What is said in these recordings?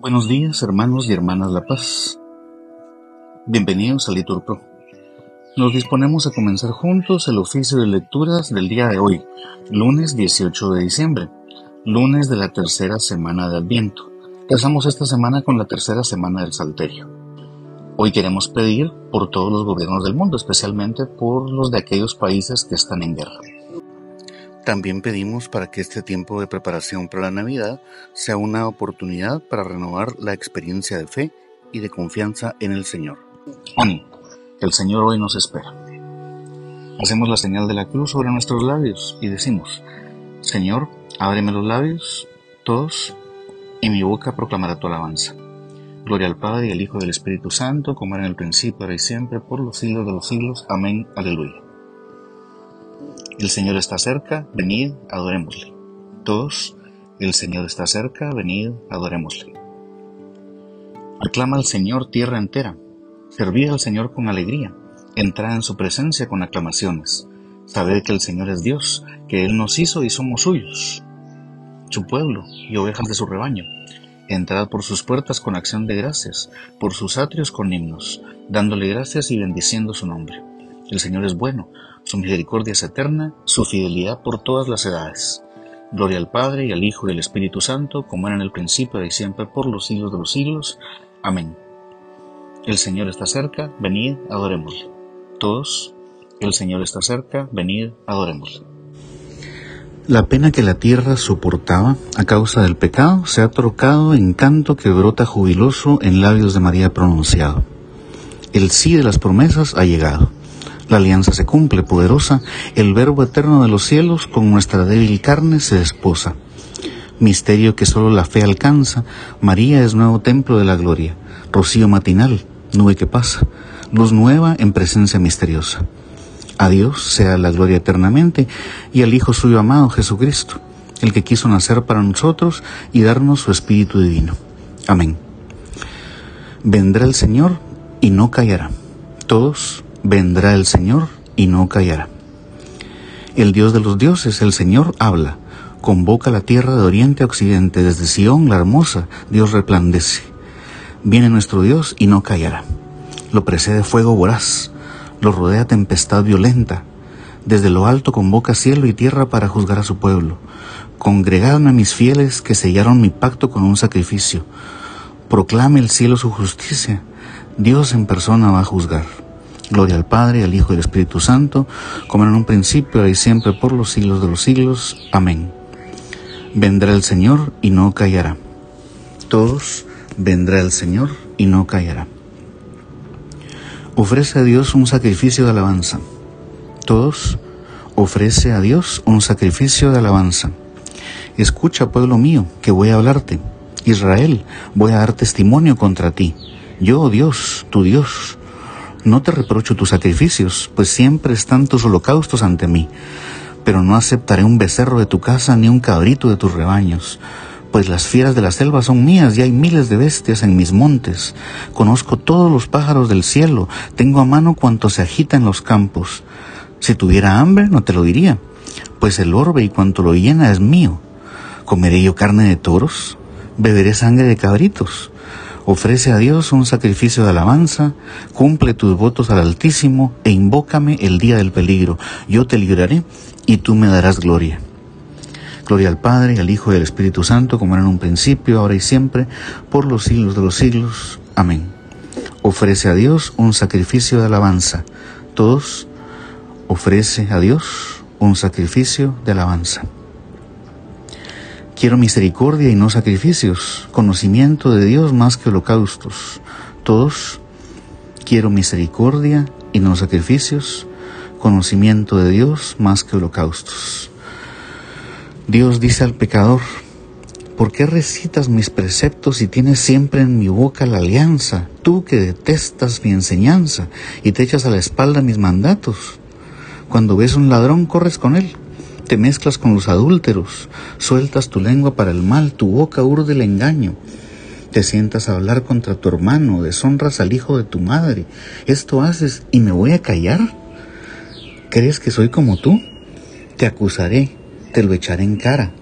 Buenos días, hermanos y hermanas La Paz. Bienvenidos a Liturpro. Nos disponemos a comenzar juntos el oficio de lecturas del día de hoy, lunes 18 de diciembre, lunes de la tercera semana de Adviento. Empezamos esta semana con la tercera semana del Salterio. Hoy queremos pedir por todos los gobiernos del mundo, especialmente por los de aquellos países que están en guerra. También pedimos para que este tiempo de preparación para la Navidad sea una oportunidad para renovar la experiencia de fe y de confianza en el Señor. Amén. El Señor hoy nos espera. Hacemos la señal de la cruz sobre nuestros labios y decimos, Señor, ábreme los labios, todos, y mi boca proclamará tu alabanza. Gloria al Padre y al Hijo y al Espíritu Santo, como era en el principio, ahora y siempre, por los siglos de los siglos. Amén. Aleluya. El Señor está cerca, venid, adorémosle. Todos, el Señor está cerca, venid, adorémosle. Aclama al Señor tierra entera, servid al Señor con alegría, entrad en su presencia con aclamaciones. Sabed que el Señor es Dios, que Él nos hizo y somos suyos, su pueblo y ovejas de su rebaño. Entrad por sus puertas con acción de gracias, por sus atrios con himnos, dándole gracias y bendiciendo su nombre. El Señor es bueno, su misericordia es eterna, su fidelidad por todas las edades. Gloria al Padre y al Hijo y al Espíritu Santo, como era en el principio y siempre por los siglos de los siglos. Amén. El Señor está cerca, venid, adorémosle. Todos, el Señor está cerca, venid, adorémosle. La pena que la tierra soportaba a causa del pecado se ha trocado en canto que brota jubiloso en labios de María pronunciado. El sí de las promesas ha llegado. La alianza se cumple, poderosa, el Verbo eterno de los cielos con nuestra débil carne se desposa. Misterio que solo la fe alcanza, María es nuevo templo de la gloria, rocío matinal, nube que pasa, luz nueva en presencia misteriosa. A Dios sea la gloria eternamente y al Hijo suyo amado Jesucristo, el que quiso nacer para nosotros y darnos su Espíritu Divino. Amén. Vendrá el Señor y no callará. Todos vendrá el Señor y no callará. El Dios de los dioses, el Señor, habla, convoca la tierra de oriente a occidente, desde Sión, la hermosa, Dios resplandece. Viene nuestro Dios y no callará. Lo precede fuego voraz, lo rodea tempestad violenta. Desde lo alto convoca cielo y tierra para juzgar a su pueblo. Congregadme a mis fieles que sellaron mi pacto con un sacrificio. Proclame el cielo su justicia. Dios en persona va a juzgar. Gloria al Padre, al Hijo y al Espíritu Santo, como en un principio, y siempre, por los siglos de los siglos. Amén. Vendrá el Señor y no callará. Todos vendrá el Señor y no callará. Ofrece a Dios un sacrificio de alabanza. Todos ofrece a Dios un sacrificio de alabanza. Escucha, pueblo mío, que voy a hablarte. Israel, voy a dar testimonio contra ti. Yo, Dios, tu Dios, no te reprocho tus sacrificios, pues siempre están tus holocaustos ante mí, pero no aceptaré un becerro de tu casa ni un cabrito de tus rebaños, pues las fieras de la selva son mías y hay miles de bestias en mis montes. Conozco todos los pájaros del cielo, tengo a mano cuanto se agita en los campos. Si tuviera hambre, no te lo diría, pues el orbe y cuanto lo llena es mío. ¿Comeré yo carne de toros? ¿Beberé sangre de cabritos? Ofrece a Dios un sacrificio de alabanza, cumple tus votos al Altísimo e invócame el día del peligro. Yo te libraré y tú me darás gloria. Gloria al Padre, al Hijo y al Espíritu Santo, como era en un principio, ahora y siempre, por los siglos de los siglos. Amén. Ofrece a Dios un sacrificio de alabanza. Todos ofrece a Dios un sacrificio de alabanza. Quiero misericordia y no sacrificios, conocimiento de Dios más que holocaustos. Todos, quiero misericordia y no sacrificios, conocimiento de Dios más que holocaustos. Dios dice al pecador, ¿por qué recitas mis preceptos y tienes siempre en mi boca la alianza, tú que detestas mi enseñanza y te echas a la espalda mis mandatos? Cuando ves un ladrón, corres con él te mezclas con los adúlteros, sueltas tu lengua para el mal, tu boca urde el engaño. Te sientas a hablar contra tu hermano, deshonras al hijo de tu madre. Esto haces y me voy a callar. ¿Crees que soy como tú? Te acusaré, te lo echaré en cara.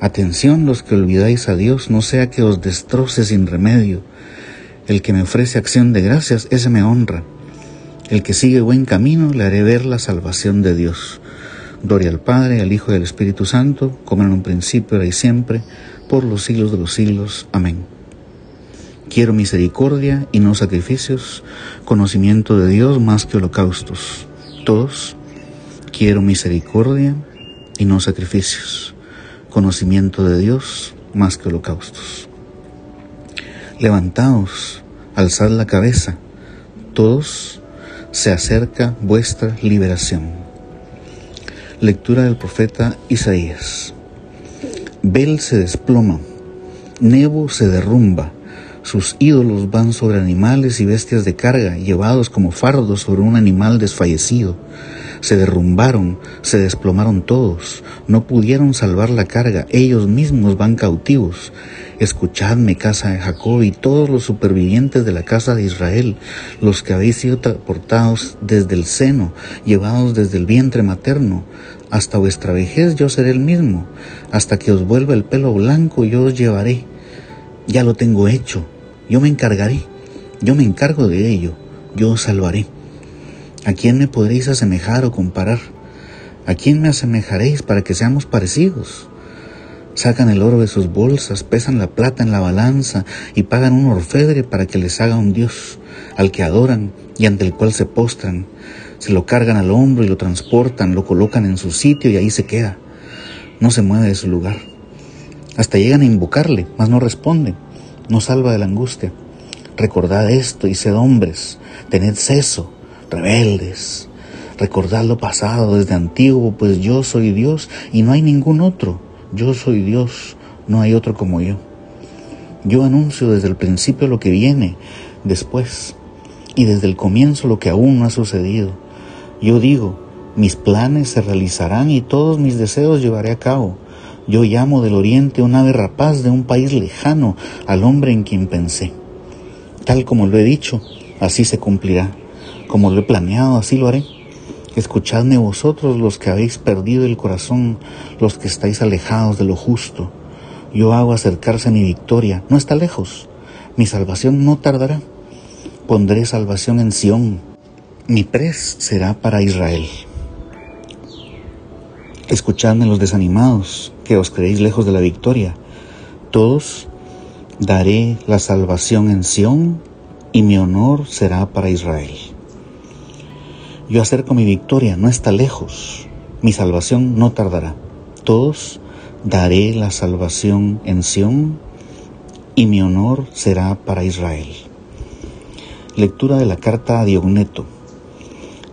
Atención los que olvidáis a Dios, no sea que os destroce sin remedio. El que me ofrece acción de gracias, ese me honra. El que sigue buen camino, le haré ver la salvación de Dios. Gloria al Padre, al Hijo y al Espíritu Santo, como en un principio, ahora y siempre, por los siglos de los siglos. Amén. Quiero misericordia y no sacrificios, conocimiento de Dios más que holocaustos. Todos, quiero misericordia y no sacrificios conocimiento de Dios más que holocaustos. Levantaos, alzad la cabeza, todos se acerca vuestra liberación. Lectura del profeta Isaías. Bel se desploma, Nebo se derrumba, sus ídolos van sobre animales y bestias de carga, llevados como fardos sobre un animal desfallecido se derrumbaron, se desplomaron todos, no pudieron salvar la carga, ellos mismos van cautivos. Escuchadme, casa de Jacob, y todos los supervivientes de la casa de Israel, los que habéis sido transportados desde el seno, llevados desde el vientre materno. Hasta vuestra vejez yo seré el mismo, hasta que os vuelva el pelo blanco yo os llevaré. Ya lo tengo hecho, yo me encargaré, yo me encargo de ello, yo os salvaré. ¿A quién me podréis asemejar o comparar? ¿A quién me asemejaréis para que seamos parecidos? Sacan el oro de sus bolsas, pesan la plata en la balanza y pagan un orfebre para que les haga un Dios, al que adoran y ante el cual se postran. Se lo cargan al hombro y lo transportan, lo colocan en su sitio y ahí se queda. No se mueve de su lugar. Hasta llegan a invocarle, mas no responde. No salva de la angustia. Recordad esto y sed hombres, tened ceso, rebeldes. Recordad lo pasado desde antiguo, pues yo soy Dios y no hay ningún otro. Yo soy Dios, no hay otro como yo. Yo anuncio desde el principio lo que viene después y desde el comienzo lo que aún no ha sucedido. Yo digo, mis planes se realizarán y todos mis deseos llevaré a cabo. Yo llamo del oriente un ave rapaz de un país lejano al hombre en quien pensé. Tal como lo he dicho, así se cumplirá. Como lo he planeado, así lo haré. Escuchadme vosotros los que habéis perdido el corazón, los que estáis alejados de lo justo. Yo hago acercarse a mi victoria, no está lejos. Mi salvación no tardará. Pondré salvación en Sión. Mi pres será para Israel. Escuchadme los desanimados, que os creéis lejos de la victoria. Todos daré la salvación en Sión y mi honor será para Israel. Yo acerco mi victoria, no está lejos. Mi salvación no tardará. Todos daré la salvación en Sión y mi honor será para Israel. Lectura de la carta a Diogneto.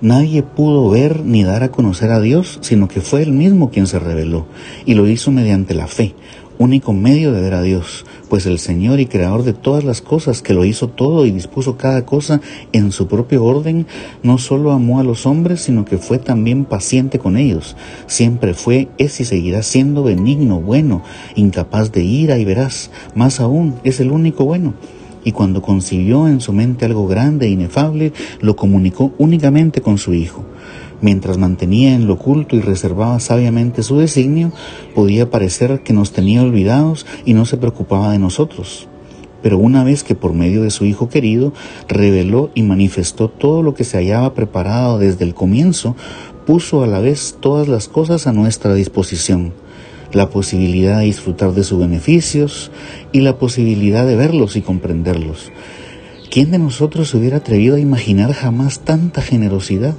Nadie pudo ver ni dar a conocer a Dios, sino que fue Él mismo quien se reveló, y lo hizo mediante la fe, único medio de ver a Dios, pues el Señor y Creador de todas las cosas, que lo hizo todo y dispuso cada cosa en su propio orden, no solo amó a los hombres, sino que fue también paciente con ellos. Siempre fue, es y seguirá siendo benigno, bueno, incapaz de ira y veraz. Más aún, es el único bueno y cuando concibió en su mente algo grande e inefable, lo comunicó únicamente con su Hijo. Mientras mantenía en lo oculto y reservaba sabiamente su designio, podía parecer que nos tenía olvidados y no se preocupaba de nosotros. Pero una vez que por medio de su Hijo querido reveló y manifestó todo lo que se hallaba preparado desde el comienzo, puso a la vez todas las cosas a nuestra disposición, la posibilidad de disfrutar de sus beneficios y la posibilidad de verlos y comprenderlos. ¿Quién de nosotros se hubiera atrevido a imaginar jamás tanta generosidad?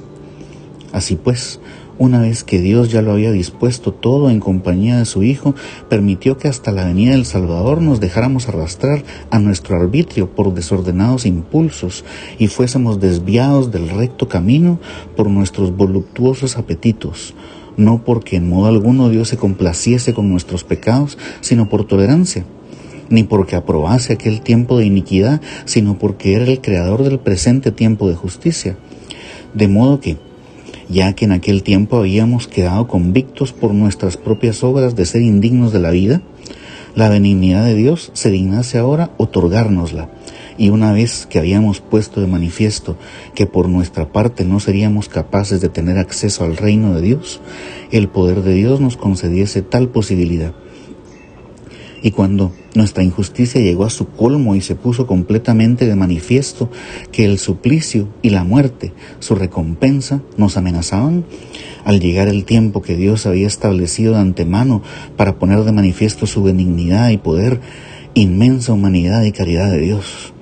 Así pues, una vez que Dios ya lo había dispuesto todo en compañía de su Hijo, permitió que hasta la venida del Salvador nos dejáramos arrastrar a nuestro arbitrio por desordenados impulsos y fuésemos desviados del recto camino por nuestros voluptuosos apetitos, no porque en modo alguno Dios se complaciese con nuestros pecados, sino por tolerancia ni porque aprobase aquel tiempo de iniquidad, sino porque era el creador del presente tiempo de justicia. De modo que, ya que en aquel tiempo habíamos quedado convictos por nuestras propias obras de ser indignos de la vida, la benignidad de Dios se dignase ahora otorgárnosla. Y una vez que habíamos puesto de manifiesto que por nuestra parte no seríamos capaces de tener acceso al reino de Dios, el poder de Dios nos concediese tal posibilidad. Y cuando nuestra injusticia llegó a su colmo y se puso completamente de manifiesto que el suplicio y la muerte, su recompensa, nos amenazaban, al llegar el tiempo que Dios había establecido de antemano para poner de manifiesto su benignidad y poder, inmensa humanidad y caridad de Dios.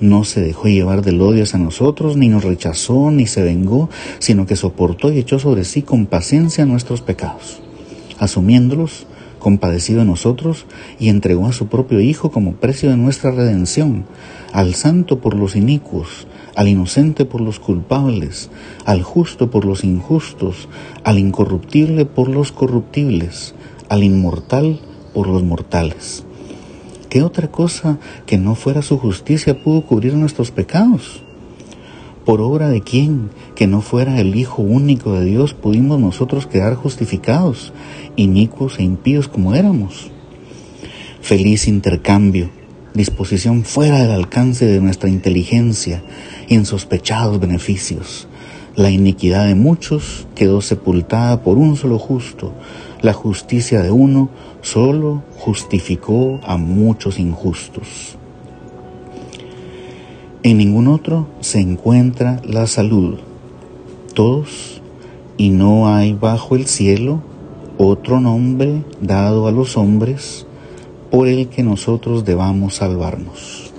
No se dejó llevar del odio hacia nosotros, ni nos rechazó, ni se vengó, sino que soportó y echó sobre sí con paciencia nuestros pecados, asumiéndolos compadecido de nosotros y entregó a su propio Hijo como precio de nuestra redención, al santo por los inicuos, al inocente por los culpables, al justo por los injustos, al incorruptible por los corruptibles, al inmortal por los mortales. ¿Qué otra cosa que no fuera su justicia pudo cubrir nuestros pecados? ¿Por obra de quién, que no fuera el Hijo único de Dios, pudimos nosotros quedar justificados, inicuos e impíos como éramos? Feliz intercambio, disposición fuera del alcance de nuestra inteligencia, insospechados beneficios. La iniquidad de muchos quedó sepultada por un solo justo, la justicia de uno solo justificó a muchos injustos. En ningún otro se encuentra la salud. Todos, y no hay bajo el cielo otro nombre dado a los hombres por el que nosotros debamos salvarnos.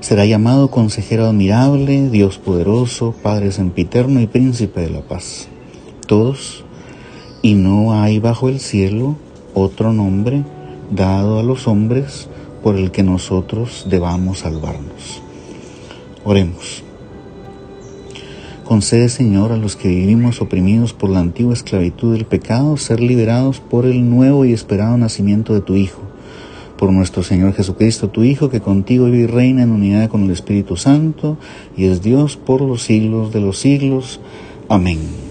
Será llamado consejero admirable, Dios poderoso, Padre sempiterno y príncipe de la paz. Todos, y no hay bajo el cielo otro nombre dado a los hombres por el que nosotros debamos salvarnos. Oremos. Concede, Señor, a los que vivimos oprimidos por la antigua esclavitud del pecado, ser liberados por el nuevo y esperado nacimiento de tu Hijo, por nuestro Señor Jesucristo, tu Hijo, que contigo vive y reina en unidad con el Espíritu Santo, y es Dios por los siglos de los siglos. Amén.